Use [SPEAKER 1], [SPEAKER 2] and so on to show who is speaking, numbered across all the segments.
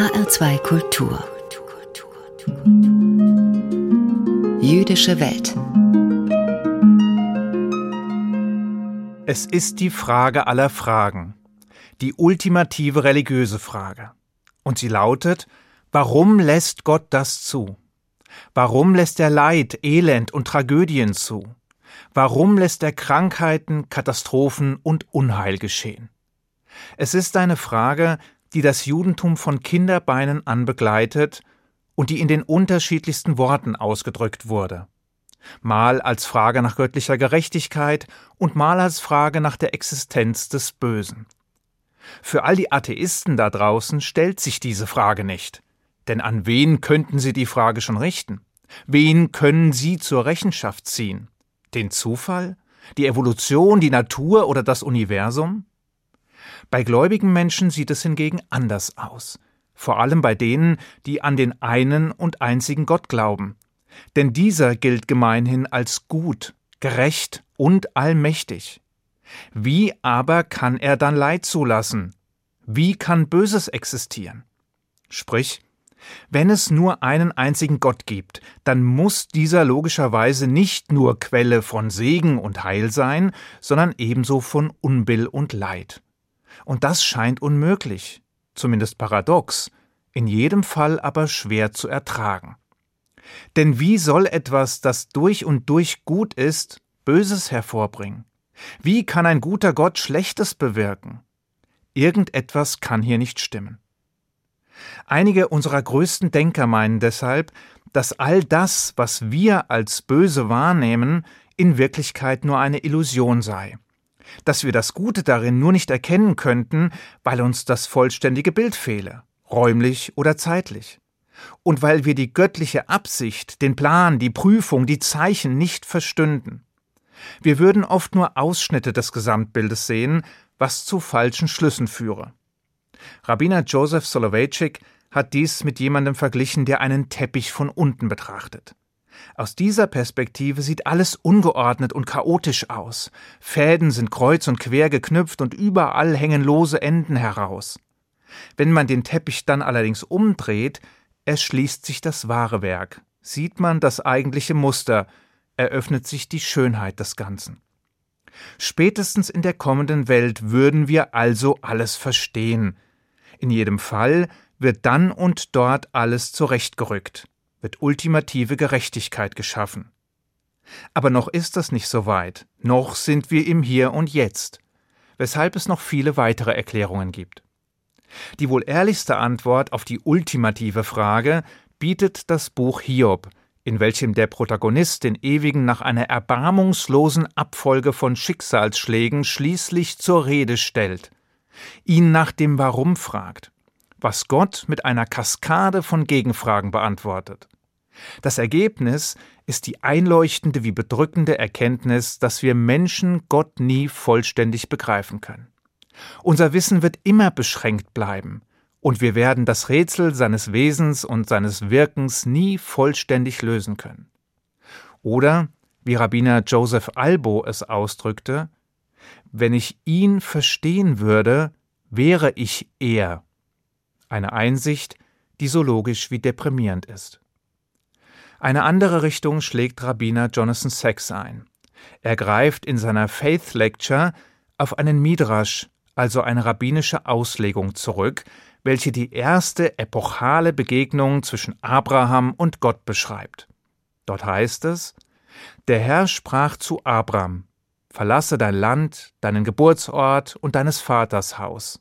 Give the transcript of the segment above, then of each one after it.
[SPEAKER 1] HR2 Kultur Jüdische Welt
[SPEAKER 2] Es ist die Frage aller Fragen, die ultimative religiöse Frage. Und sie lautet, warum lässt Gott das zu? Warum lässt er Leid, Elend und Tragödien zu? Warum lässt er Krankheiten, Katastrophen und Unheil geschehen? Es ist eine Frage, die das Judentum von Kinderbeinen an begleitet und die in den unterschiedlichsten Worten ausgedrückt wurde. Mal als Frage nach göttlicher Gerechtigkeit und mal als Frage nach der Existenz des Bösen. Für all die Atheisten da draußen stellt sich diese Frage nicht. Denn an wen könnten sie die Frage schon richten? Wen können sie zur Rechenschaft ziehen? Den Zufall? Die Evolution, die Natur oder das Universum? Bei gläubigen Menschen sieht es hingegen anders aus, vor allem bei denen, die an den einen und einzigen Gott glauben. Denn dieser gilt gemeinhin als gut, gerecht und allmächtig. Wie aber kann er dann Leid zulassen? Wie kann Böses existieren? Sprich, wenn es nur einen einzigen Gott gibt, dann muss dieser logischerweise nicht nur Quelle von Segen und Heil sein, sondern ebenso von Unbill und Leid. Und das scheint unmöglich, zumindest paradox, in jedem Fall aber schwer zu ertragen. Denn wie soll etwas, das durch und durch gut ist, Böses hervorbringen? Wie kann ein guter Gott Schlechtes bewirken? Irgendetwas kann hier nicht stimmen. Einige unserer größten Denker meinen deshalb, dass all das, was wir als böse wahrnehmen, in Wirklichkeit nur eine Illusion sei, dass wir das Gute darin nur nicht erkennen könnten, weil uns das vollständige Bild fehle, räumlich oder zeitlich, und weil wir die göttliche Absicht, den Plan, die Prüfung, die Zeichen nicht verstünden. Wir würden oft nur Ausschnitte des Gesamtbildes sehen, was zu falschen Schlüssen führe. Rabbiner Joseph Soloveitchik hat dies mit jemandem verglichen, der einen Teppich von unten betrachtet. Aus dieser Perspektive sieht alles ungeordnet und chaotisch aus. Fäden sind kreuz und quer geknüpft und überall hängen lose Enden heraus. Wenn man den Teppich dann allerdings umdreht, erschließt sich das wahre Werk, sieht man das eigentliche Muster, eröffnet sich die Schönheit des Ganzen. Spätestens in der kommenden Welt würden wir also alles verstehen, in jedem Fall wird dann und dort alles zurechtgerückt, wird ultimative Gerechtigkeit geschaffen. Aber noch ist das nicht so weit, noch sind wir im Hier und Jetzt, weshalb es noch viele weitere Erklärungen gibt. Die wohl ehrlichste Antwort auf die ultimative Frage bietet das Buch Hiob, in welchem der Protagonist den Ewigen nach einer erbarmungslosen Abfolge von Schicksalsschlägen schließlich zur Rede stellt ihn nach dem Warum fragt, was Gott mit einer Kaskade von Gegenfragen beantwortet. Das Ergebnis ist die einleuchtende wie bedrückende Erkenntnis, dass wir Menschen Gott nie vollständig begreifen können. Unser Wissen wird immer beschränkt bleiben, und wir werden das Rätsel seines Wesens und seines Wirkens nie vollständig lösen können. Oder, wie Rabbiner Joseph Albo es ausdrückte, wenn ich ihn verstehen würde, wäre ich er. Eine Einsicht, die so logisch wie deprimierend ist. Eine andere Richtung schlägt Rabbiner Jonathan Sachs ein. Er greift in seiner Faith Lecture auf einen Midrash, also eine rabbinische Auslegung zurück, welche die erste epochale Begegnung zwischen Abraham und Gott beschreibt. Dort heißt es, der Herr sprach zu Abram, Verlasse dein Land, deinen Geburtsort und deines Vaters Haus.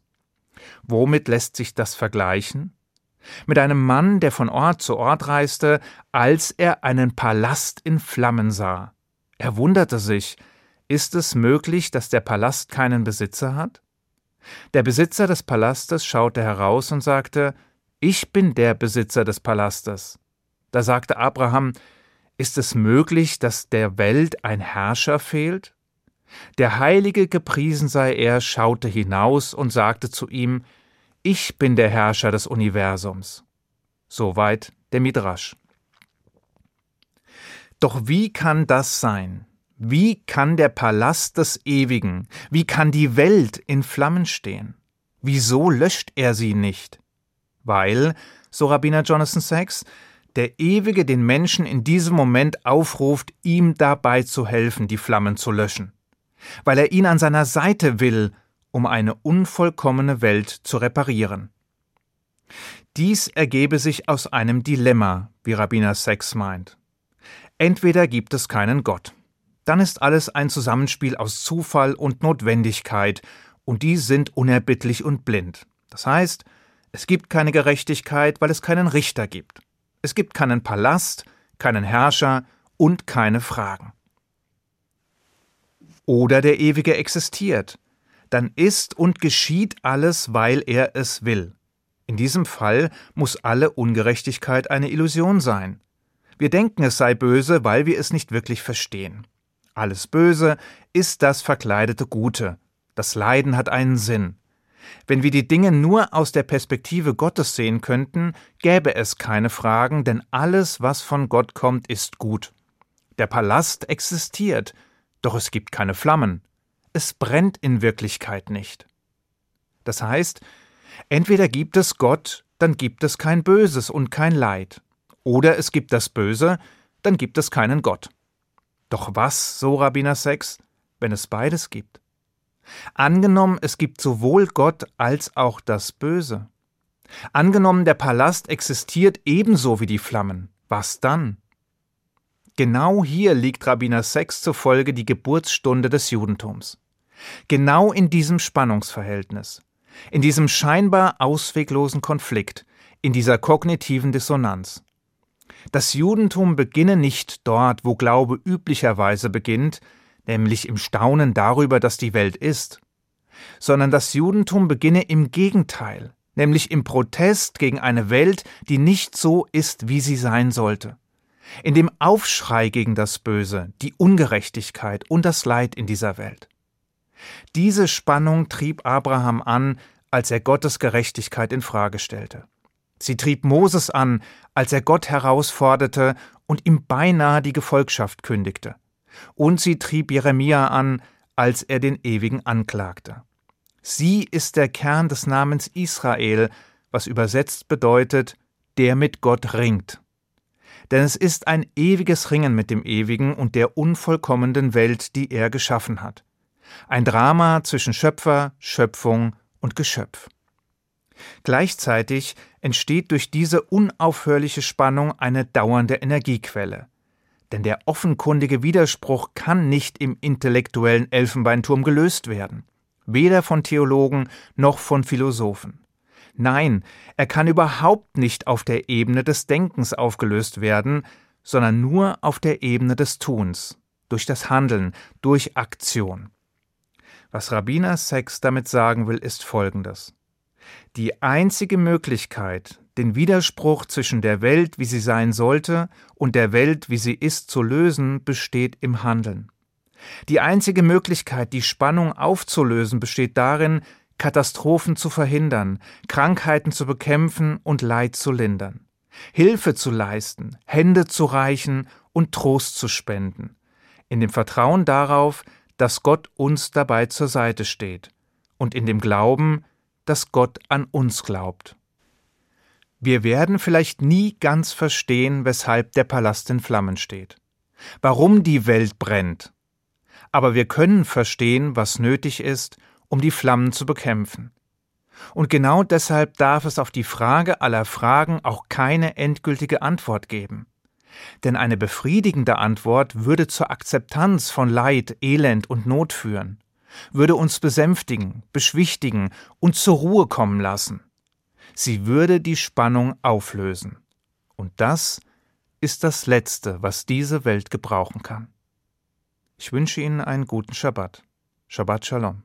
[SPEAKER 2] Womit lässt sich das vergleichen? Mit einem Mann, der von Ort zu Ort reiste, als er einen Palast in Flammen sah. Er wunderte sich, ist es möglich, dass der Palast keinen Besitzer hat? Der Besitzer des Palastes schaute heraus und sagte, Ich bin der Besitzer des Palastes. Da sagte Abraham, Ist es möglich, dass der Welt ein Herrscher fehlt? Der Heilige gepriesen sei er schaute hinaus und sagte zu ihm, Ich bin der Herrscher des Universums. Soweit der Midrasch. Doch wie kann das sein? Wie kann der Palast des Ewigen, wie kann die Welt in Flammen stehen? Wieso löscht er sie nicht? Weil, so Rabbiner Jonathan Sachs, der Ewige den Menschen in diesem Moment aufruft, ihm dabei zu helfen, die Flammen zu löschen. Weil er ihn an seiner Seite will, um eine unvollkommene Welt zu reparieren. Dies ergebe sich aus einem Dilemma, wie Rabbiner Sachs meint. Entweder gibt es keinen Gott. Dann ist alles ein Zusammenspiel aus Zufall und Notwendigkeit, und die sind unerbittlich und blind. Das heißt, es gibt keine Gerechtigkeit, weil es keinen Richter gibt. Es gibt keinen Palast, keinen Herrscher und keine Fragen. Oder der Ewige existiert, dann ist und geschieht alles, weil er es will. In diesem Fall muss alle Ungerechtigkeit eine Illusion sein. Wir denken, es sei böse, weil wir es nicht wirklich verstehen. Alles Böse ist das verkleidete Gute. Das Leiden hat einen Sinn. Wenn wir die Dinge nur aus der Perspektive Gottes sehen könnten, gäbe es keine Fragen, denn alles, was von Gott kommt, ist gut. Der Palast existiert, doch es gibt keine Flammen. Es brennt in Wirklichkeit nicht. Das heißt, entweder gibt es Gott, dann gibt es kein Böses und kein Leid, oder es gibt das Böse, dann gibt es keinen Gott. Doch was, so Rabbiner Sex, wenn es beides gibt? Angenommen, es gibt sowohl Gott als auch das Böse. Angenommen, der Palast existiert ebenso wie die Flammen. Was dann? Genau hier liegt Rabbiner Sex zufolge die Geburtsstunde des Judentums. Genau in diesem Spannungsverhältnis, in diesem scheinbar ausweglosen Konflikt, in dieser kognitiven Dissonanz. Das Judentum beginne nicht dort, wo Glaube üblicherweise beginnt, nämlich im Staunen darüber, dass die Welt ist, sondern das Judentum beginne im Gegenteil, nämlich im Protest gegen eine Welt, die nicht so ist, wie sie sein sollte, in dem Aufschrei gegen das Böse, die Ungerechtigkeit und das Leid in dieser Welt. Diese Spannung trieb Abraham an, als er Gottes Gerechtigkeit in Frage stellte. Sie trieb Moses an, als er Gott herausforderte und ihm beinahe die Gefolgschaft kündigte und sie trieb Jeremia an, als er den Ewigen anklagte. Sie ist der Kern des Namens Israel, was übersetzt bedeutet, der mit Gott ringt. Denn es ist ein ewiges Ringen mit dem Ewigen und der unvollkommenen Welt, die er geschaffen hat. Ein Drama zwischen Schöpfer, Schöpfung und Geschöpf. Gleichzeitig entsteht durch diese unaufhörliche Spannung eine dauernde Energiequelle. Denn der offenkundige Widerspruch kann nicht im intellektuellen Elfenbeinturm gelöst werden, weder von Theologen noch von Philosophen. Nein, er kann überhaupt nicht auf der Ebene des Denkens aufgelöst werden, sondern nur auf der Ebene des Tuns, durch das Handeln, durch Aktion. Was Rabbiner Sex damit sagen will, ist folgendes. Die einzige Möglichkeit, den Widerspruch zwischen der Welt, wie sie sein sollte, und der Welt, wie sie ist, zu lösen, besteht im Handeln. Die einzige Möglichkeit, die Spannung aufzulösen, besteht darin, Katastrophen zu verhindern, Krankheiten zu bekämpfen und Leid zu lindern, Hilfe zu leisten, Hände zu reichen und Trost zu spenden, in dem Vertrauen darauf, dass Gott uns dabei zur Seite steht, und in dem Glauben, dass Gott an uns glaubt. Wir werden vielleicht nie ganz verstehen, weshalb der Palast in Flammen steht, warum die Welt brennt, aber wir können verstehen, was nötig ist, um die Flammen zu bekämpfen. Und genau deshalb darf es auf die Frage aller Fragen auch keine endgültige Antwort geben. Denn eine befriedigende Antwort würde zur Akzeptanz von Leid, Elend und Not führen, würde uns besänftigen, beschwichtigen und zur Ruhe kommen lassen. Sie würde die Spannung auflösen. Und das ist das Letzte, was diese Welt gebrauchen kann. Ich wünsche Ihnen einen guten Schabbat. Shabbat Shalom.